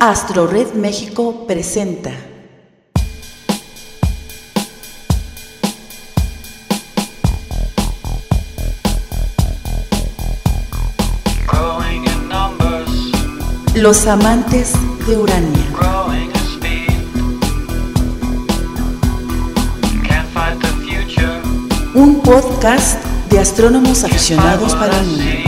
Astro Red México presenta. Los amantes de Urania. Un podcast de astrónomos aficionados para el mundo.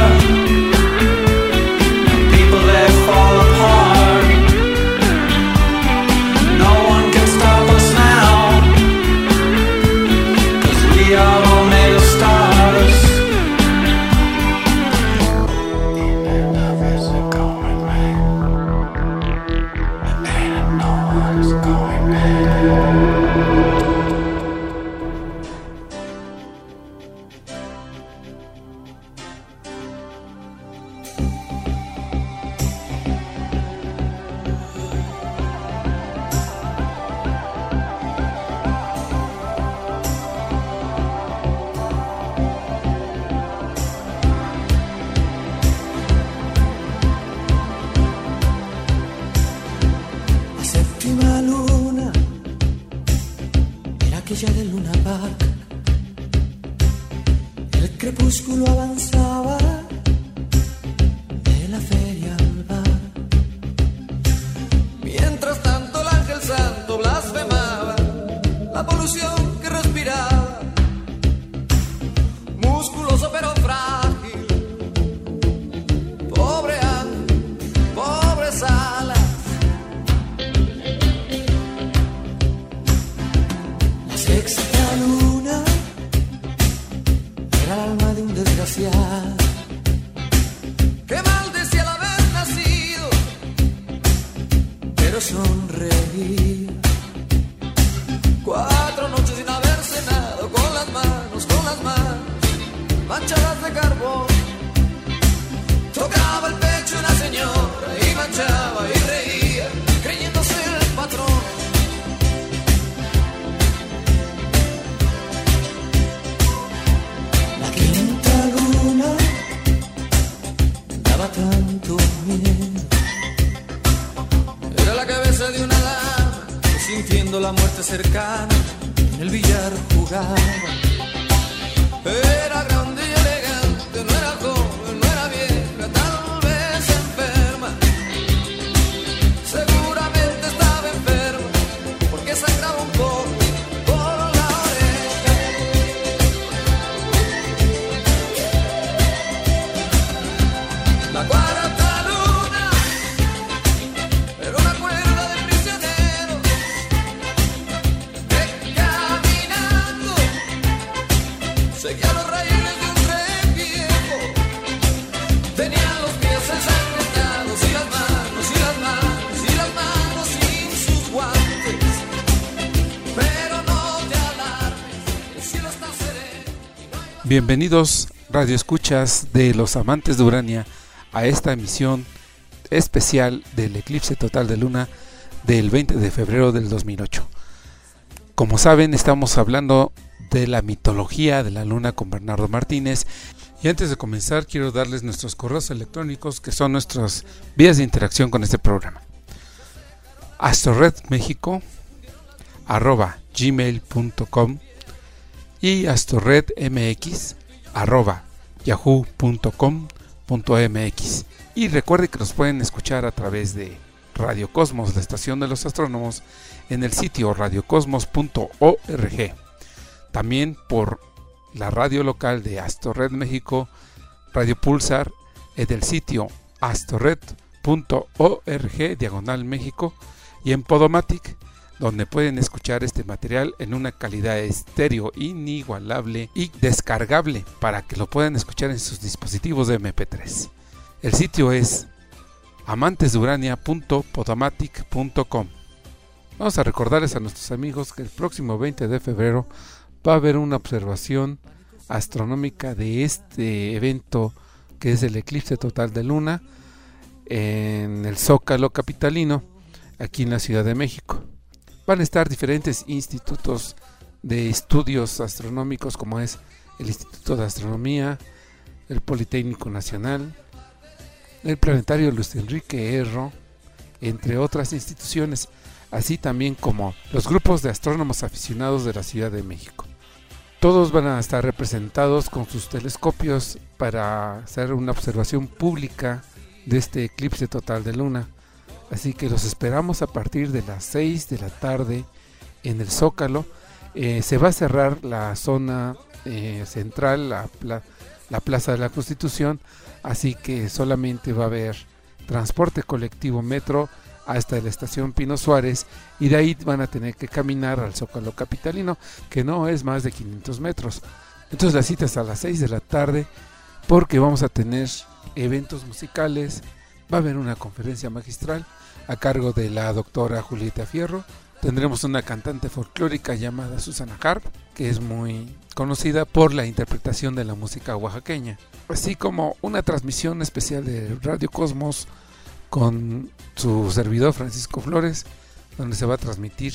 Del Luna. El crepúsculo avanzaba de la feria al bar. Mientras tanto el ángel santo blasfemaba la polución la Bienvenidos Radio Escuchas de los amantes de Urania a esta emisión especial del eclipse total de luna del 20 de febrero del 2008. Como saben, estamos hablando de la mitología de la luna con Bernardo Martínez. Y antes de comenzar, quiero darles nuestros correos electrónicos que son nuestras vías de interacción con este programa. astroredmexico arroba gmail.com y astorredmx arroba yahoo.com.mx y recuerde que nos pueden escuchar a través de Radio Cosmos, la estación de los astrónomos, en el sitio radiocosmos.org. También por la radio local de Astorred México, Radio Pulsar, en el sitio astorred.org, diagonal México, y en Podomatic, donde pueden escuchar este material en una calidad estéreo inigualable y descargable para que lo puedan escuchar en sus dispositivos de MP3. El sitio es amantesdurania.podomatic.com. Vamos a recordarles a nuestros amigos que el próximo 20 de febrero va a haber una observación astronómica de este evento que es el eclipse total de luna en el Zócalo Capitalino, aquí en la Ciudad de México. Van a estar diferentes institutos de estudios astronómicos como es el Instituto de Astronomía, el Politécnico Nacional, el Planetario Luis Enrique Erro, entre otras instituciones, así también como los grupos de astrónomos aficionados de la Ciudad de México. Todos van a estar representados con sus telescopios para hacer una observación pública de este eclipse total de luna. Así que los esperamos a partir de las 6 de la tarde en el Zócalo. Eh, se va a cerrar la zona eh, central, la, la, la Plaza de la Constitución, así que solamente va a haber transporte colectivo metro hasta la estación Pino Suárez y de ahí van a tener que caminar al Zócalo Capitalino, que no es más de 500 metros. Entonces la cita es a las 6 de la tarde porque vamos a tener eventos musicales, va a haber una conferencia magistral a cargo de la doctora Julieta Fierro, tendremos una cantante folclórica llamada Susana Harp, que es muy conocida por la interpretación de la música oaxaqueña, así como una transmisión especial de Radio Cosmos con su servidor Francisco Flores, donde se va a transmitir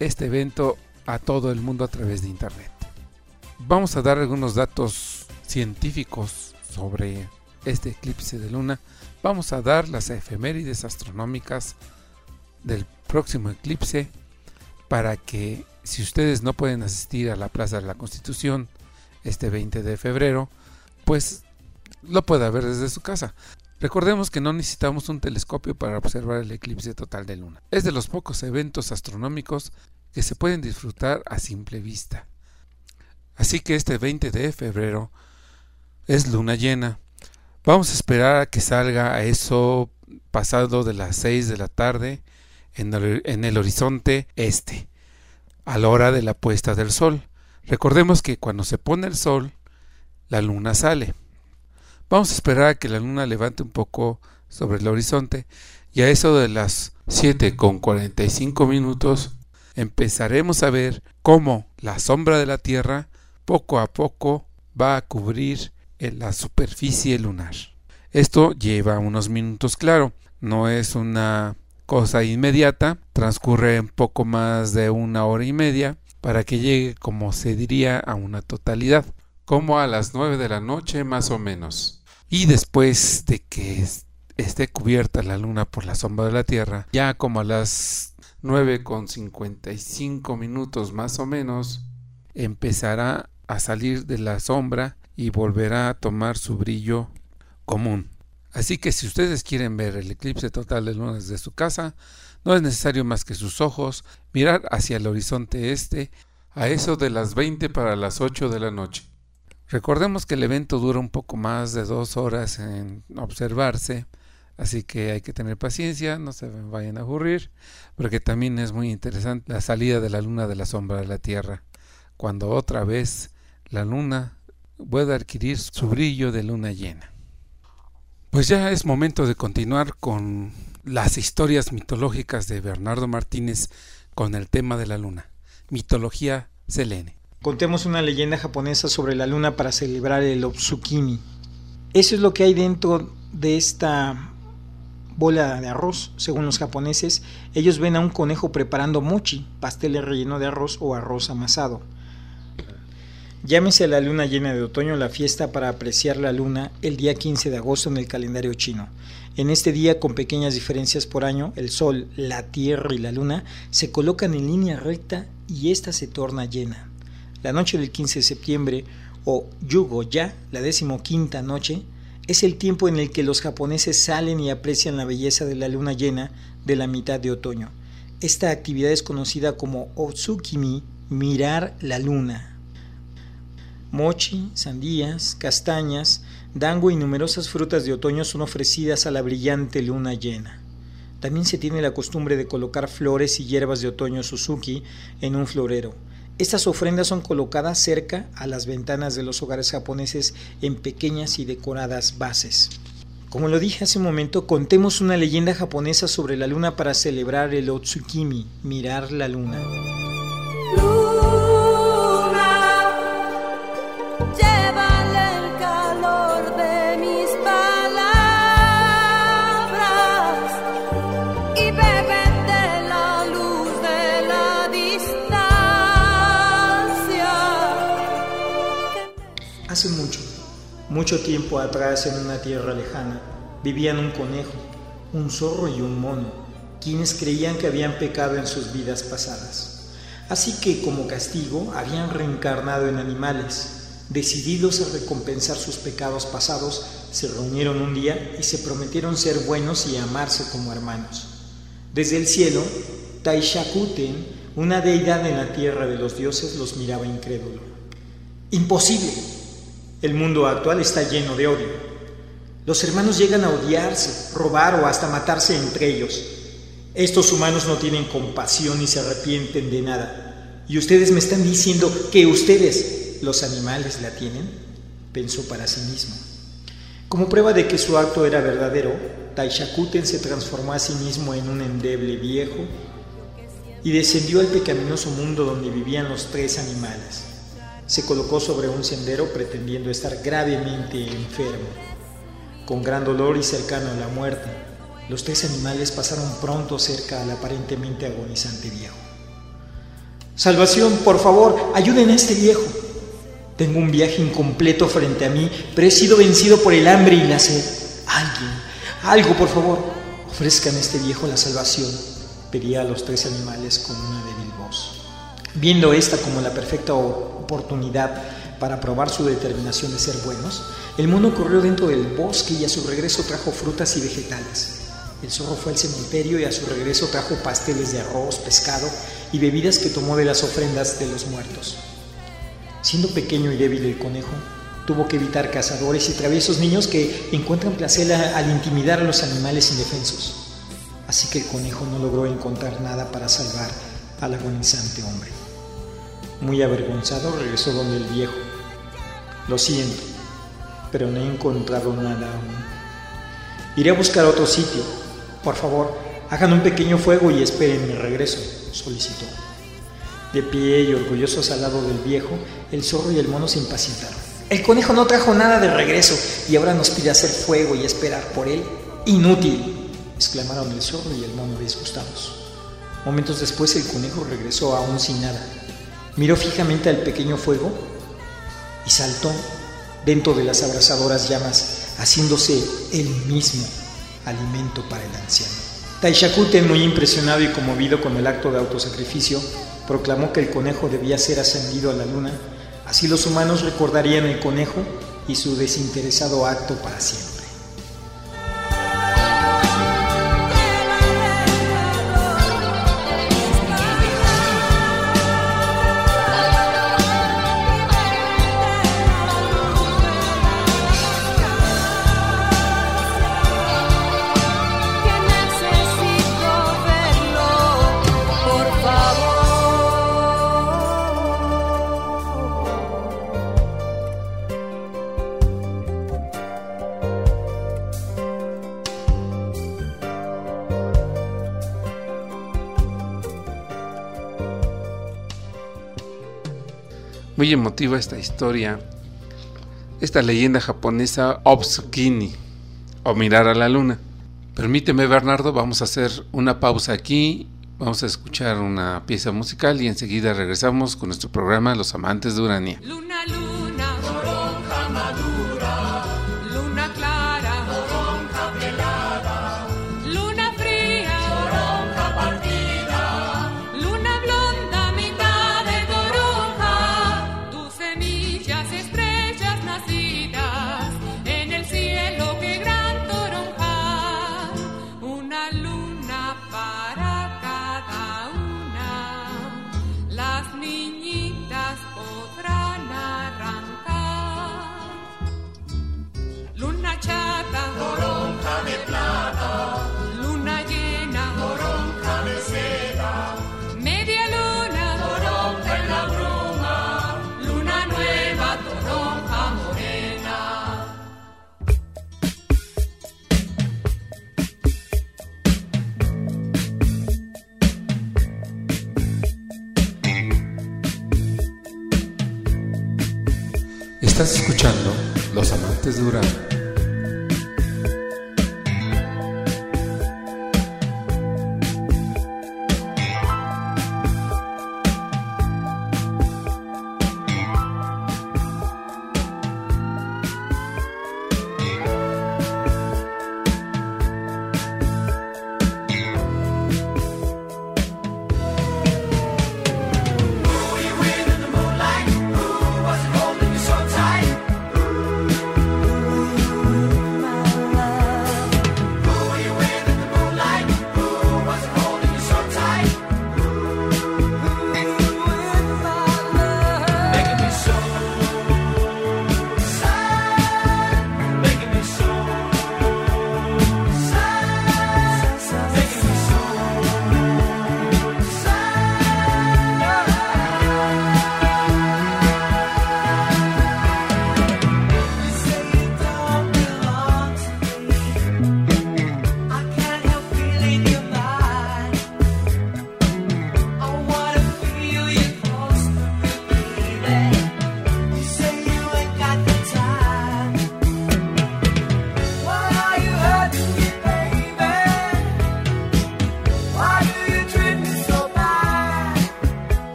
este evento a todo el mundo a través de internet. Vamos a dar algunos datos científicos sobre este eclipse de luna. Vamos a dar las efemérides astronómicas del próximo eclipse para que si ustedes no pueden asistir a la Plaza de la Constitución este 20 de febrero, pues lo pueda ver desde su casa. Recordemos que no necesitamos un telescopio para observar el eclipse total de luna. Es de los pocos eventos astronómicos que se pueden disfrutar a simple vista. Así que este 20 de febrero es luna llena. Vamos a esperar a que salga a eso pasado de las 6 de la tarde en el, en el horizonte este, a la hora de la puesta del sol. Recordemos que cuando se pone el sol, la luna sale. Vamos a esperar a que la luna levante un poco sobre el horizonte y a eso de las 7 con 45 minutos empezaremos a ver cómo la sombra de la Tierra poco a poco va a cubrir en la superficie lunar. Esto lleva unos minutos, claro, no es una cosa inmediata, transcurre un poco más de una hora y media para que llegue, como se diría, a una totalidad, como a las 9 de la noche más o menos. Y después de que esté cubierta la luna por la sombra de la Tierra, ya como a las 9 con 55 minutos más o menos, empezará a salir de la sombra y volverá a tomar su brillo común. Así que si ustedes quieren ver el eclipse total de luna desde su casa, no es necesario más que sus ojos mirar hacia el horizonte este a eso de las 20 para las 8 de la noche. Recordemos que el evento dura un poco más de dos horas en observarse, así que hay que tener paciencia, no se vayan a aburrir, porque también es muy interesante la salida de la luna de la sombra de la Tierra, cuando otra vez la luna puede adquirir su brillo de luna llena. Pues ya es momento de continuar con las historias mitológicas de Bernardo Martínez con el tema de la luna, mitología selene. Contemos una leyenda japonesa sobre la luna para celebrar el Otsukimi. Eso es lo que hay dentro de esta bola de arroz, según los japoneses. Ellos ven a un conejo preparando mochi, pastel relleno de arroz o arroz amasado. Llámese la luna llena de otoño la fiesta para apreciar la luna el día 15 de agosto en el calendario chino. En este día, con pequeñas diferencias por año, el sol, la tierra y la luna se colocan en línea recta y ésta se torna llena. La noche del 15 de septiembre o Yugo ya, la decimoquinta noche, es el tiempo en el que los japoneses salen y aprecian la belleza de la luna llena de la mitad de otoño. Esta actividad es conocida como Otsukimi, mirar la luna. Mochi, sandías, castañas, dango y numerosas frutas de otoño son ofrecidas a la brillante luna llena. También se tiene la costumbre de colocar flores y hierbas de otoño Suzuki en un florero. Estas ofrendas son colocadas cerca a las ventanas de los hogares japoneses en pequeñas y decoradas bases. Como lo dije hace un momento, contemos una leyenda japonesa sobre la luna para celebrar el Otsukimi, mirar la luna. Mucho tiempo atrás en una tierra lejana, vivían un conejo, un zorro y un mono, quienes creían que habían pecado en sus vidas pasadas. Así que como castigo habían reencarnado en animales. Decididos a recompensar sus pecados pasados, se reunieron un día y se prometieron ser buenos y amarse como hermanos. Desde el cielo, Taishakuten, una deidad en la tierra de los dioses, los miraba incrédulo. Imposible. El mundo actual está lleno de odio. Los hermanos llegan a odiarse, robar o hasta matarse entre ellos. Estos humanos no tienen compasión ni se arrepienten de nada. ¿Y ustedes me están diciendo que ustedes, los animales, la tienen? Pensó para sí mismo. Como prueba de que su acto era verdadero, Taishakuten se transformó a sí mismo en un endeble viejo y descendió al pecaminoso mundo donde vivían los tres animales. Se colocó sobre un sendero pretendiendo estar gravemente enfermo. Con gran dolor y cercano a la muerte, los tres animales pasaron pronto cerca al aparentemente agonizante viejo. Salvación, por favor, ayuden a este viejo. Tengo un viaje incompleto frente a mí, pero he sido vencido por el hambre y la sed. Alguien, algo, por favor, ofrezcan a este viejo la salvación, pedía a los tres animales con una voz. Viendo esta como la perfecta oportunidad para probar su determinación de ser buenos, el mono corrió dentro del bosque y a su regreso trajo frutas y vegetales. El zorro fue al cementerio y a su regreso trajo pasteles de arroz, pescado y bebidas que tomó de las ofrendas de los muertos. Siendo pequeño y débil el conejo, tuvo que evitar cazadores y traviesos niños que encuentran placer al intimidar a los animales indefensos. Así que el conejo no logró encontrar nada para salvar al agonizante hombre. Muy avergonzado regresó donde el viejo. Lo siento, pero no he encontrado nada aún. Iré a buscar otro sitio. Por favor, hagan un pequeño fuego y esperen mi regreso, solicitó. De pie y orgullosos al lado del viejo, el zorro y el mono se impacientaron. El conejo no trajo nada de regreso y ahora nos pide hacer fuego y esperar por él. Inútil, exclamaron el zorro y el mono disgustados. Momentos después el conejo regresó aún sin nada. Miró fijamente al pequeño fuego y saltó dentro de las abrasadoras llamas, haciéndose él mismo alimento para el anciano. Taishakuten, muy impresionado y conmovido con el acto de autosacrificio, proclamó que el conejo debía ser ascendido a la luna, así los humanos recordarían el conejo y su desinteresado acto para siempre. Muy emotiva esta historia, esta leyenda japonesa Obsukini, o mirar a la luna. Permíteme, Bernardo, vamos a hacer una pausa aquí, vamos a escuchar una pieza musical y enseguida regresamos con nuestro programa Los Amantes de Urania. Los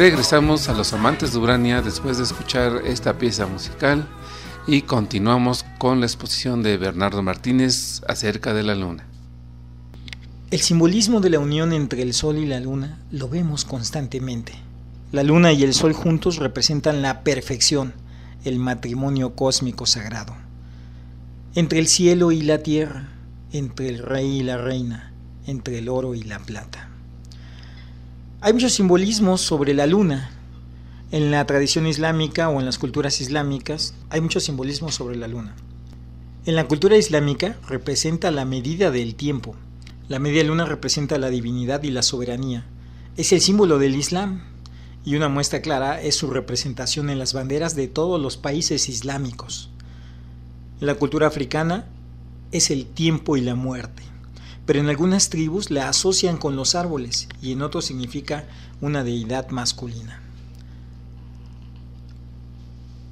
Regresamos a los amantes de Urania después de escuchar esta pieza musical y continuamos con la exposición de Bernardo Martínez acerca de la luna. El simbolismo de la unión entre el Sol y la Luna lo vemos constantemente. La Luna y el Sol juntos representan la perfección, el matrimonio cósmico sagrado. Entre el cielo y la tierra, entre el rey y la reina, entre el oro y la plata. Hay muchos simbolismos sobre la luna. En la tradición islámica o en las culturas islámicas hay muchos simbolismos sobre la luna. En la cultura islámica representa la medida del tiempo. La media luna representa la divinidad y la soberanía. Es el símbolo del Islam y una muestra clara es su representación en las banderas de todos los países islámicos. En la cultura africana es el tiempo y la muerte pero en algunas tribus la asocian con los árboles y en otros significa una deidad masculina.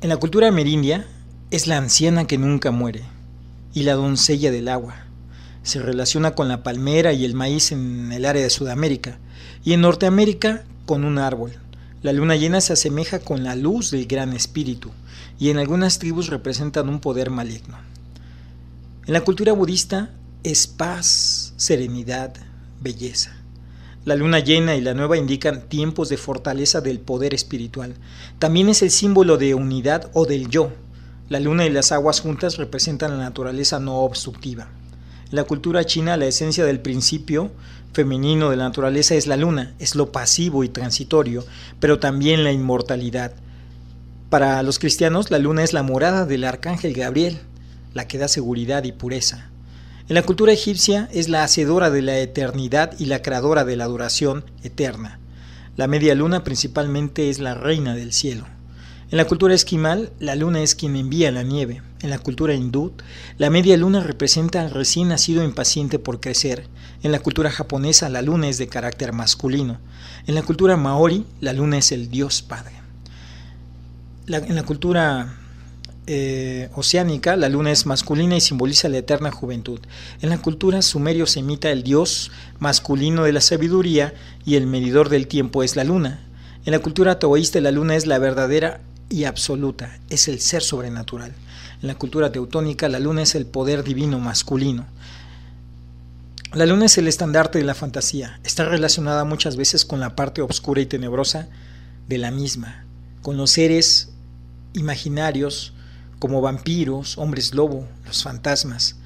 En la cultura amerindia es la anciana que nunca muere y la doncella del agua. Se relaciona con la palmera y el maíz en el área de Sudamérica y en Norteamérica con un árbol. La luna llena se asemeja con la luz del gran espíritu y en algunas tribus representan un poder maligno. En la cultura budista es paz, serenidad, belleza. La luna llena y la nueva indican tiempos de fortaleza del poder espiritual. También es el símbolo de unidad o del yo. La luna y las aguas juntas representan la naturaleza no obstructiva. En la cultura china, la esencia del principio femenino de la naturaleza es la luna, es lo pasivo y transitorio, pero también la inmortalidad. Para los cristianos, la luna es la morada del arcángel Gabriel, la que da seguridad y pureza. En la cultura egipcia es la hacedora de la eternidad y la creadora de la adoración eterna. La media luna principalmente es la reina del cielo. En la cultura esquimal, la luna es quien envía la nieve. En la cultura hindú, la media luna representa al recién nacido impaciente por crecer. En la cultura japonesa, la luna es de carácter masculino. En la cultura maori, la luna es el dios padre. En la cultura eh, oceánica, la luna es masculina y simboliza la eterna juventud. En la cultura sumerio se imita el dios masculino de la sabiduría y el medidor del tiempo es la luna. En la cultura taoísta la luna es la verdadera y absoluta, es el ser sobrenatural. En la cultura teutónica la luna es el poder divino masculino. La luna es el estandarte de la fantasía. Está relacionada muchas veces con la parte oscura y tenebrosa de la misma, con los seres imaginarios como vampiros, hombres lobo, los fantasmas.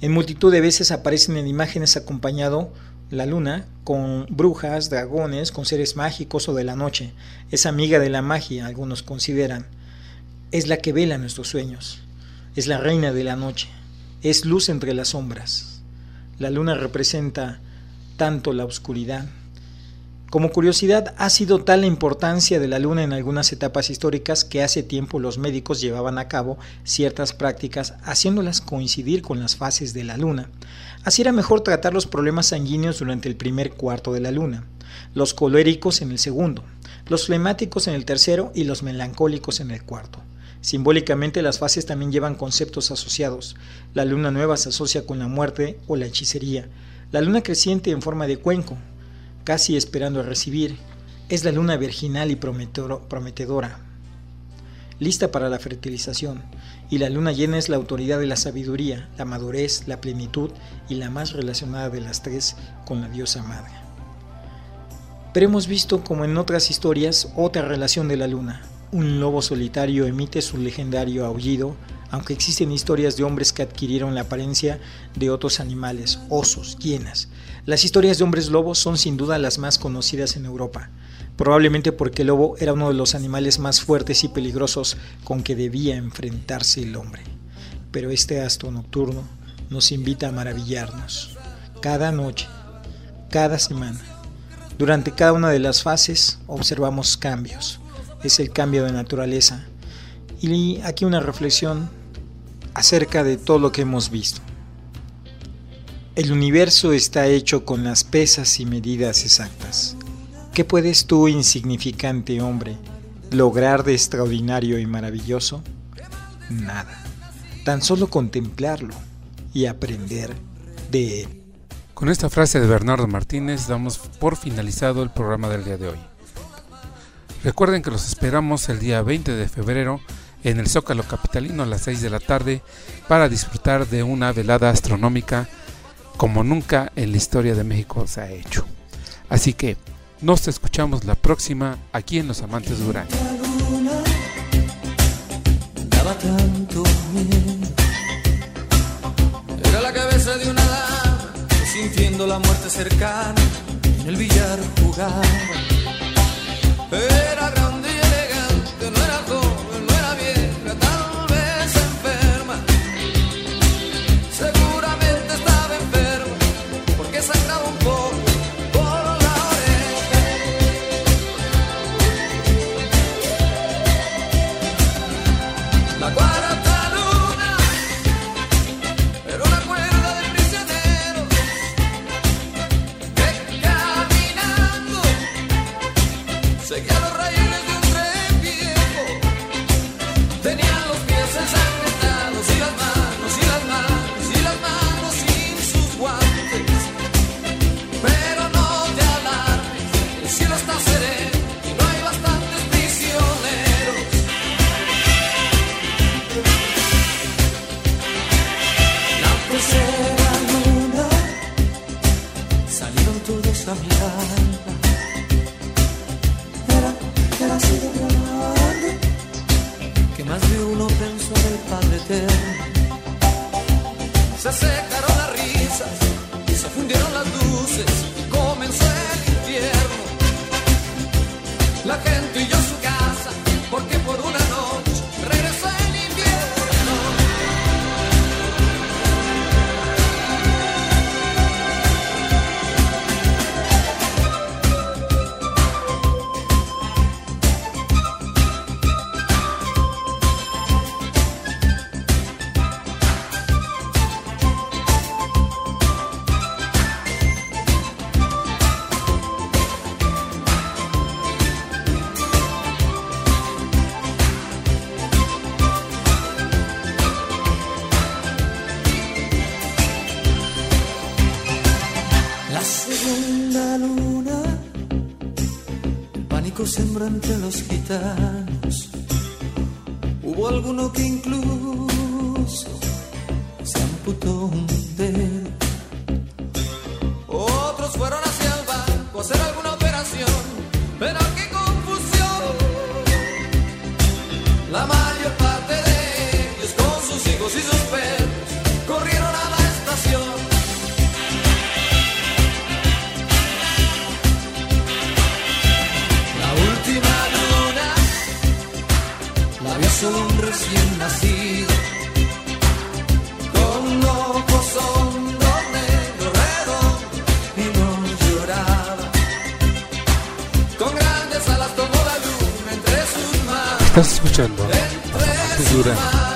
En multitud de veces aparecen en imágenes acompañado la luna con brujas, dragones, con seres mágicos o de la noche. Es amiga de la magia, algunos consideran. Es la que vela nuestros sueños. Es la reina de la noche. Es luz entre las sombras. La luna representa tanto la oscuridad. Como curiosidad, ha sido tal la importancia de la luna en algunas etapas históricas que hace tiempo los médicos llevaban a cabo ciertas prácticas haciéndolas coincidir con las fases de la luna. Así era mejor tratar los problemas sanguíneos durante el primer cuarto de la luna, los coléricos en el segundo, los flemáticos en el tercero y los melancólicos en el cuarto. Simbólicamente las fases también llevan conceptos asociados. La luna nueva se asocia con la muerte o la hechicería. La luna creciente en forma de cuenco, casi esperando a recibir, es la luna virginal y prometedora. lista para la fertilización, y la luna llena es la autoridad de la sabiduría, la madurez, la plenitud y la más relacionada de las tres con la diosa madre. Pero hemos visto, como en otras historias, otra relación de la luna. Un lobo solitario emite su legendario aullido, aunque existen historias de hombres que adquirieron la apariencia de otros animales, osos, hienas. Las historias de hombres lobos son sin duda las más conocidas en Europa, probablemente porque el lobo era uno de los animales más fuertes y peligrosos con que debía enfrentarse el hombre. Pero este astro nocturno nos invita a maravillarnos. Cada noche, cada semana, durante cada una de las fases observamos cambios. Es el cambio de naturaleza. Y aquí una reflexión acerca de todo lo que hemos visto. El universo está hecho con las pesas y medidas exactas. ¿Qué puedes tú, insignificante hombre, lograr de extraordinario y maravilloso? Nada. Tan solo contemplarlo y aprender de él. Con esta frase de Bernardo Martínez damos por finalizado el programa del día de hoy. Recuerden que los esperamos el día 20 de febrero en el Zócalo Capitalino a las 6 de la tarde para disfrutar de una velada astronómica como nunca en la historia de México se ha hecho. Así que nos escuchamos la próxima aquí en Los Amantes de que sintiendo la muerte cercana en el billar jugaba. Se entre los gitanos. Hubo alguno que incluso se amputó un dedo. Otros fueron hacia el banco a hacer un recién nacido con ojos hondos, negros, redondos y no lloraba. Con grandes alas tomó la luna entre sus manos. Estás escuchando Entre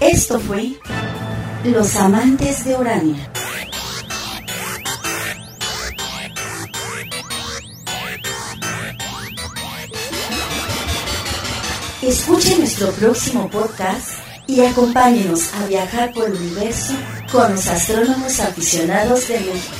Esto fue Los Amantes de Urania. Escuche nuestro próximo podcast y acompáñenos a viajar por el universo con los astrónomos aficionados de México.